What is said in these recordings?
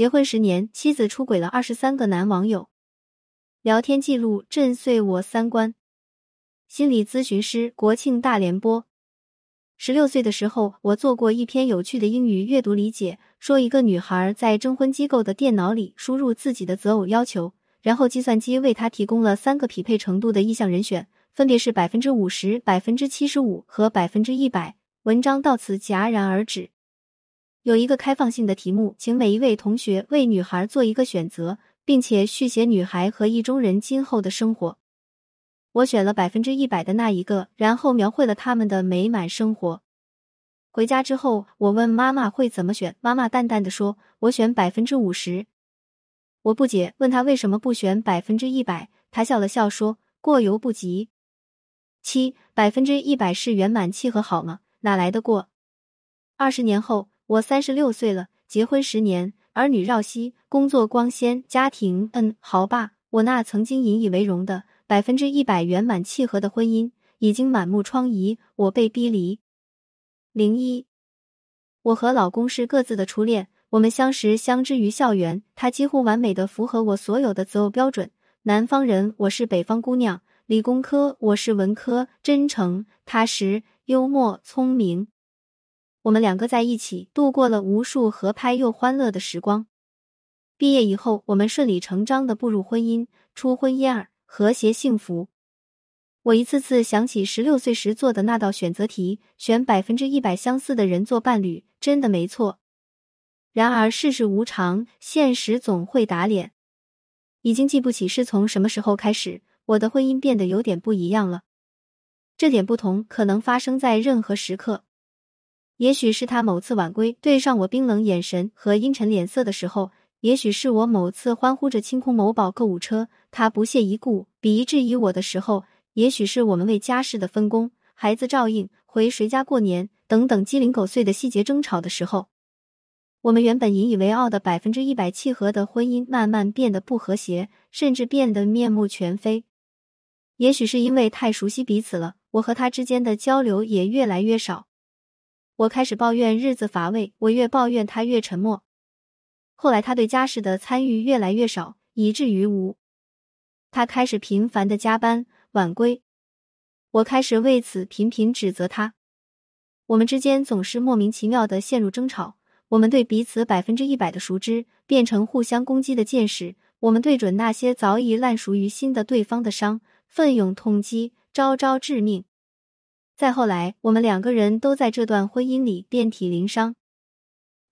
结婚十年，妻子出轨了二十三个男网友。聊天记录震碎我三观。心理咨询师国庆大联播。十六岁的时候，我做过一篇有趣的英语阅读理解，说一个女孩在征婚机构的电脑里输入自己的择偶要求，然后计算机为她提供了三个匹配程度的意向人选，分别是百分之五十、百分之七十五和百分之一百。文章到此戛然而止。有一个开放性的题目，请每一位同学为女孩做一个选择，并且续写女孩和意中人今后的生活。我选了百分之一百的那一个，然后描绘了他们的美满生活。回家之后，我问妈妈会怎么选，妈妈淡淡的说：“我选百分之五十。”我不解，问他为什么不选百分之一百，他笑了笑说：“过犹不及。”七百分之一百是圆满契合好吗？哪来的过？二十年后，我三十六岁了，结婚十年，儿女绕膝，工作光鲜，家庭嗯好吧，我那曾经引以为荣的。百分之一百圆满契合的婚姻已经满目疮痍，我被逼离。零一，我和老公是各自的初恋，我们相识相知于校园，他几乎完美的符合我所有的择偶标准。南方人，我是北方姑娘，理工科，我是文科，真诚、踏实、幽默、聪明。我们两个在一起度过了无数合拍又欢乐的时光。毕业以后，我们顺理成章的步入婚姻，初婚燕尔。和谐幸福。我一次次想起十六岁时做的那道选择题，选百分之一百相似的人做伴侣，真的没错。然而世事无常，现实总会打脸。已经记不起是从什么时候开始，我的婚姻变得有点不一样了。这点不同可能发生在任何时刻，也许是他某次晚归，对上我冰冷眼神和阴沉脸色的时候。也许是我某次欢呼着清空某宝购物车，他不屑一顾、鄙夷质疑我的时候；也许是我们为家事的分工、孩子照应、回谁家过年等等鸡零狗碎的细节争吵的时候，我们原本引以为傲的百分之一百契合的婚姻，慢慢变得不和谐，甚至变得面目全非。也许是因为太熟悉彼此了，我和他之间的交流也越来越少。我开始抱怨日子乏味，我越抱怨他越沉默。后来，他对家事的参与越来越少，以至于无。他开始频繁的加班晚归，我开始为此频频指责他。我们之间总是莫名其妙的陷入争吵。我们对彼此百分之一百的熟知变成互相攻击的箭矢。我们对准那些早已烂熟于心的对方的伤，奋勇痛击，招招致命。再后来，我们两个人都在这段婚姻里遍体鳞伤。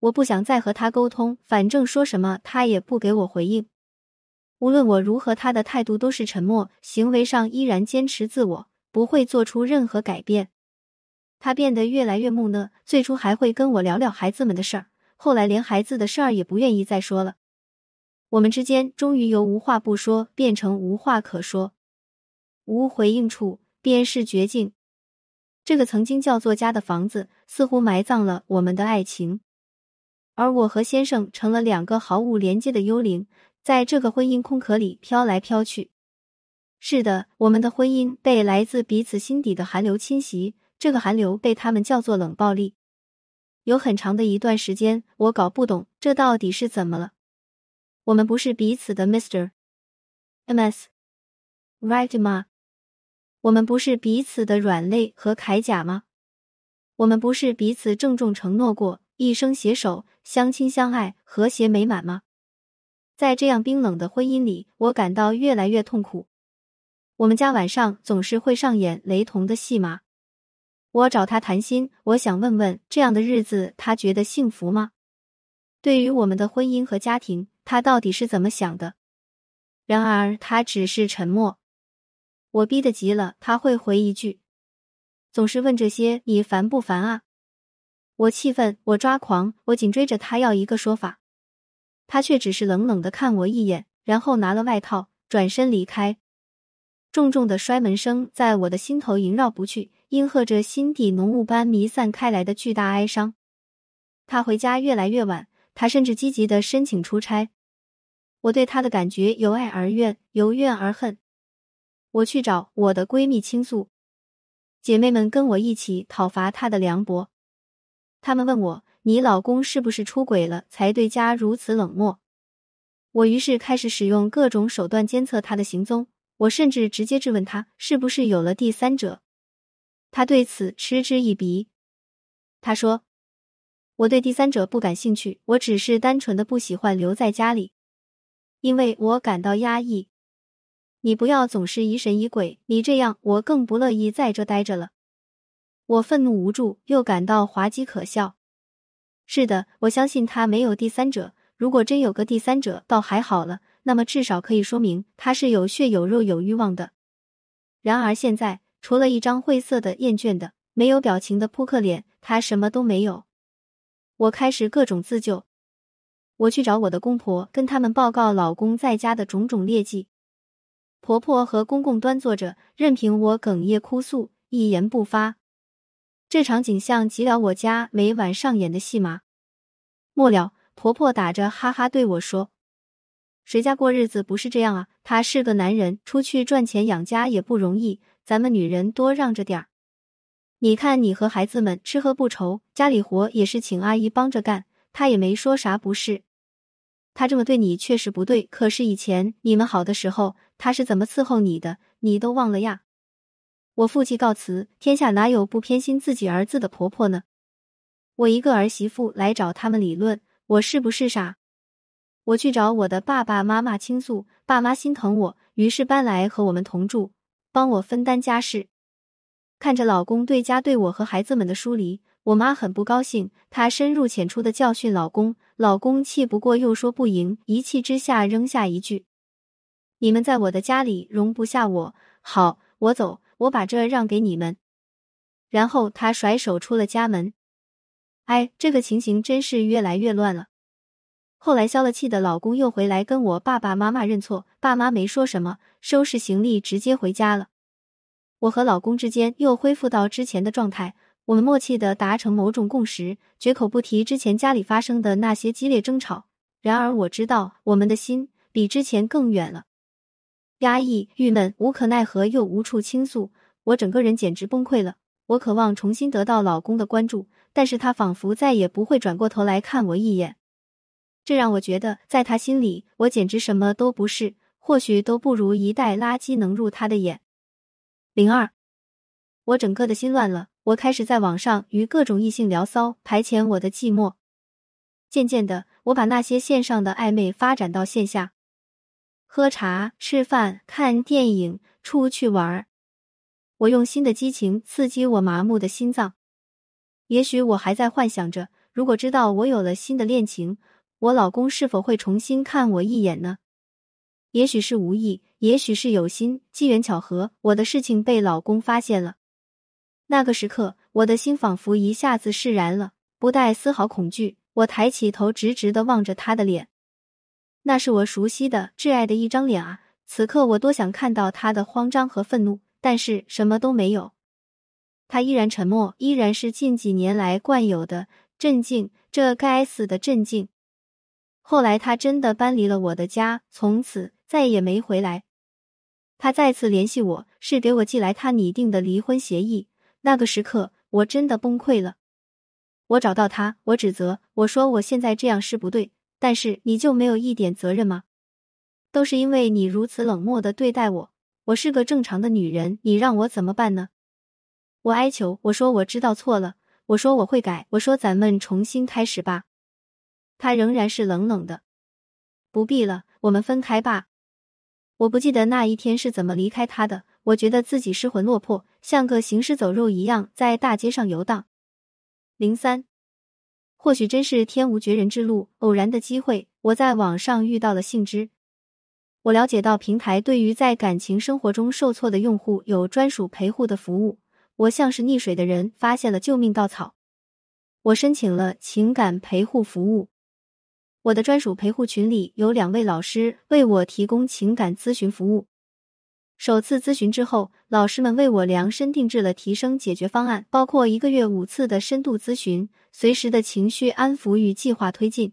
我不想再和他沟通，反正说什么他也不给我回应。无论我如何，他的态度都是沉默，行为上依然坚持自我，不会做出任何改变。他变得越来越木讷，最初还会跟我聊聊孩子们的事儿，后来连孩子的事儿也不愿意再说了。我们之间终于由无话不说变成无话可说，无回应处便是绝境。这个曾经叫做家的房子，似乎埋葬了我们的爱情。而我和先生成了两个毫无连接的幽灵，在这个婚姻空壳里飘来飘去。是的，我们的婚姻被来自彼此心底的寒流侵袭，这个寒流被他们叫做冷暴力。有很长的一段时间，我搞不懂这到底是怎么了。我们不是彼此的 Mr.、Ms，Right 吗？我们不是彼此的软肋和铠甲吗？我们不是彼此郑重承诺过？一生携手，相亲相爱，和谐美满吗？在这样冰冷的婚姻里，我感到越来越痛苦。我们家晚上总是会上演雷同的戏码。我找他谈心，我想问问，这样的日子他觉得幸福吗？对于我们的婚姻和家庭，他到底是怎么想的？然而他只是沉默。我逼得急了，他会回一句：“总是问这些，你烦不烦啊？”我气愤，我抓狂，我紧追着他要一个说法，他却只是冷冷的看我一眼，然后拿了外套转身离开。重重的摔门声在我的心头萦绕不去，应和着心底浓雾般弥散开来的巨大哀伤。他回家越来越晚，他甚至积极的申请出差。我对他的感觉由爱而怨，由怨而恨。我去找我的闺蜜倾诉，姐妹们跟我一起讨伐她的凉薄。他们问我：“你老公是不是出轨了，才对家如此冷漠？我于是开始使用各种手段监测他的行踪，我甚至直接质问他是不是有了第三者。他对此嗤之以鼻。他说：“我对第三者不感兴趣，我只是单纯的不喜欢留在家里，因为我感到压抑。你不要总是疑神疑鬼，你这样我更不乐意在这待着了。”我愤怒无助，又感到滑稽可笑。是的，我相信他没有第三者。如果真有个第三者，倒还好了，那么至少可以说明他是有血有肉有欲望的。然而现在，除了一张晦涩的、厌倦的、没有表情的扑克脸，他什么都没有。我开始各种自救，我去找我的公婆，跟他们报告老公在家的种种劣迹。婆婆和公公端坐着，任凭我哽咽哭诉，一言不发。这场景像极了我家每晚上演的戏码。末了。婆婆打着哈哈对我说：“谁家过日子不是这样啊？他是个男人，出去赚钱养家也不容易，咱们女人多让着点儿。你看你和孩子们吃喝不愁，家里活也是请阿姨帮着干，他也没说啥不是。他这么对你确实不对，可是以前你们好的时候，他是怎么伺候你的，你都忘了呀？”我负气告辞，天下哪有不偏心自己儿子的婆婆呢？我一个儿媳妇来找他们理论。我是不是傻？我去找我的爸爸妈妈倾诉，爸妈心疼我，于是搬来和我们同住，帮我分担家事。看着老公对家对我和孩子们的疏离，我妈很不高兴，她深入浅出的教训老公。老公气不过，又说不赢，一气之下扔下一句：“你们在我的家里容不下我，好，我走，我把这让给你们。”然后他甩手出了家门。哎，这个情形真是越来越乱了。后来消了气的老公又回来跟我爸爸妈妈认错，爸妈没说什么，收拾行李直接回家了。我和老公之间又恢复到之前的状态，我们默契的达成某种共识，绝口不提之前家里发生的那些激烈争吵。然而我知道，我们的心比之前更远了。压抑、郁闷、无可奈何又无处倾诉，我整个人简直崩溃了。我渴望重新得到老公的关注。但是他仿佛再也不会转过头来看我一眼，这让我觉得，在他心里，我简直什么都不是，或许都不如一袋垃圾能入他的眼。零二，我整个的心乱了，我开始在网上与各种异性聊骚，排遣我的寂寞。渐渐的，我把那些线上的暧昧发展到线下，喝茶、吃饭、看电影、出去玩儿。我用新的激情刺激我麻木的心脏。也许我还在幻想着，如果知道我有了新的恋情，我老公是否会重新看我一眼呢？也许是无意，也许是有心，机缘巧合，我的事情被老公发现了。那个时刻，我的心仿佛一下子释然了，不带丝毫恐惧。我抬起头，直直的望着他的脸，那是我熟悉的、挚爱的一张脸啊！此刻，我多想看到他的慌张和愤怒，但是什么都没有。他依然沉默，依然是近几年来惯有的镇静。这该死的镇静。后来他真的搬离了我的家，从此再也没回来。他再次联系我，是给我寄来他拟定的离婚协议。那个时刻，我真的崩溃了。我找到他，我指责，我说我现在这样是不对，但是你就没有一点责任吗？都是因为你如此冷漠的对待我。我是个正常的女人，你让我怎么办呢？我哀求，我说我知道错了，我说我会改，我说咱们重新开始吧。他仍然是冷冷的，不必了，我们分开吧。我不记得那一天是怎么离开他的，我觉得自己失魂落魄，像个行尸走肉一样在大街上游荡。零三，或许真是天无绝人之路，偶然的机会，我在网上遇到了信之。我了解到平台对于在感情生活中受挫的用户有专属陪护的服务。我像是溺水的人，发现了救命稻草。我申请了情感陪护服务。我的专属陪护群里有两位老师为我提供情感咨询服务。首次咨询之后，老师们为我量身定制了提升解决方案，包括一个月五次的深度咨询，随时的情绪安抚与计划推进。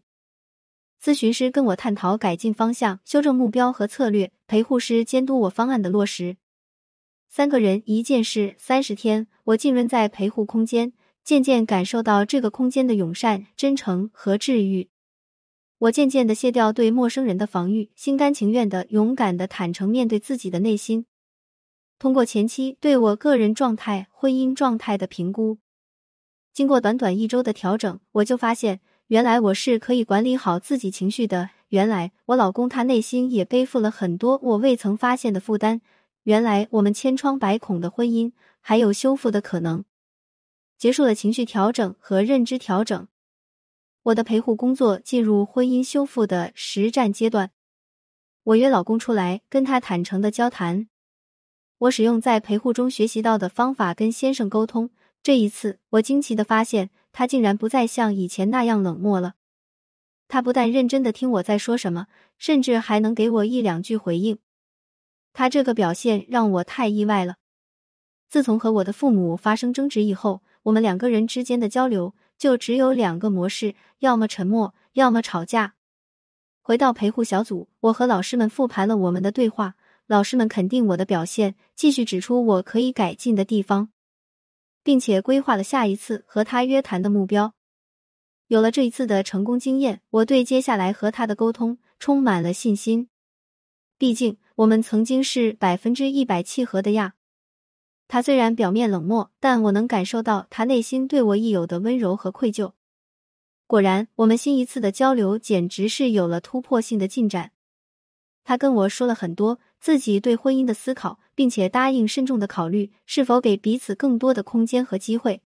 咨询师跟我探讨改进方向、修正目标和策略，陪护师监督我方案的落实。三个人一件事，三十天，我浸润在陪护空间，渐渐感受到这个空间的友善、真诚和治愈。我渐渐的卸掉对陌生人的防御，心甘情愿的、勇敢的、坦诚面对自己的内心。通过前期对我个人状态、婚姻状态的评估，经过短短一周的调整，我就发现，原来我是可以管理好自己情绪的。原来我老公他内心也背负了很多我未曾发现的负担。原来我们千疮百孔的婚姻还有修复的可能。结束了情绪调整和认知调整。我的陪护工作进入婚姻修复的实战阶段，我约老公出来跟他坦诚的交谈。我使用在陪护中学习到的方法跟先生沟通。这一次，我惊奇的发现他竟然不再像以前那样冷漠了。他不但认真的听我在说什么，甚至还能给我一两句回应。他这个表现让我太意外了。自从和我的父母发生争执以后，我们两个人之间的交流。就只有两个模式，要么沉默，要么吵架。回到陪护小组，我和老师们复盘了我们的对话，老师们肯定我的表现，继续指出我可以改进的地方，并且规划了下一次和他约谈的目标。有了这一次的成功经验，我对接下来和他的沟通充满了信心。毕竟我们曾经是百分之一百契合的呀。他虽然表面冷漠，但我能感受到他内心对我亦有的温柔和愧疚。果然，我们新一次的交流简直是有了突破性的进展。他跟我说了很多自己对婚姻的思考，并且答应慎重的考虑是否给彼此更多的空间和机会。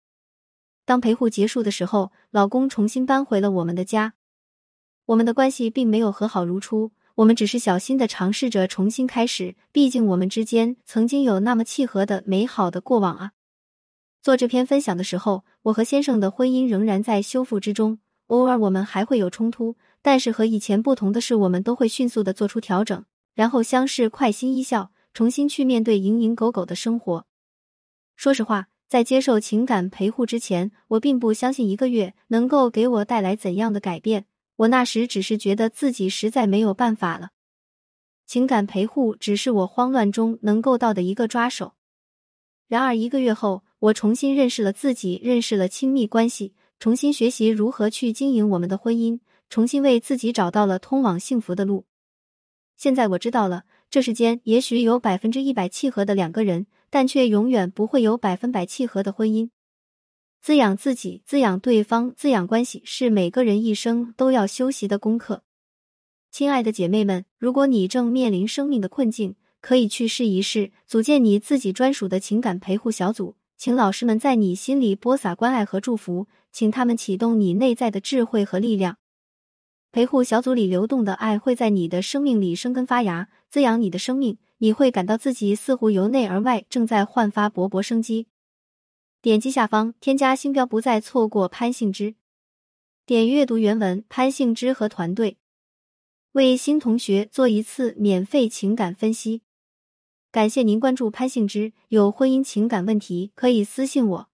当陪护结束的时候，老公重新搬回了我们的家，我们的关系并没有和好如初。我们只是小心的尝试着重新开始，毕竟我们之间曾经有那么契合的美好的过往啊。做这篇分享的时候，我和先生的婚姻仍然在修复之中，偶尔我们还会有冲突，但是和以前不同的是，我们都会迅速的做出调整，然后相视快心一笑，重新去面对蝇营狗苟的生活。说实话，在接受情感陪护之前，我并不相信一个月能够给我带来怎样的改变。我那时只是觉得自己实在没有办法了，情感陪护只是我慌乱中能够到的一个抓手。然而一个月后，我重新认识了自己，认识了亲密关系，重新学习如何去经营我们的婚姻，重新为自己找到了通往幸福的路。现在我知道了，这世间也许有百分之一百契合的两个人，但却永远不会有百分百契合的婚姻。滋养自己，滋养对方，滋养关系，是每个人一生都要修习的功课。亲爱的姐妹们，如果你正面临生命的困境，可以去试一试组建你自己专属的情感陪护小组，请老师们在你心里播撒关爱和祝福，请他们启动你内在的智慧和力量。陪护小组里流动的爱会在你的生命里生根发芽，滋养你的生命。你会感到自己似乎由内而外正在焕发勃勃生机。点击下方添加星标，不再错过潘幸之。点阅读原文，潘幸之和团队为新同学做一次免费情感分析。感谢您关注潘幸之，有婚姻情感问题可以私信我。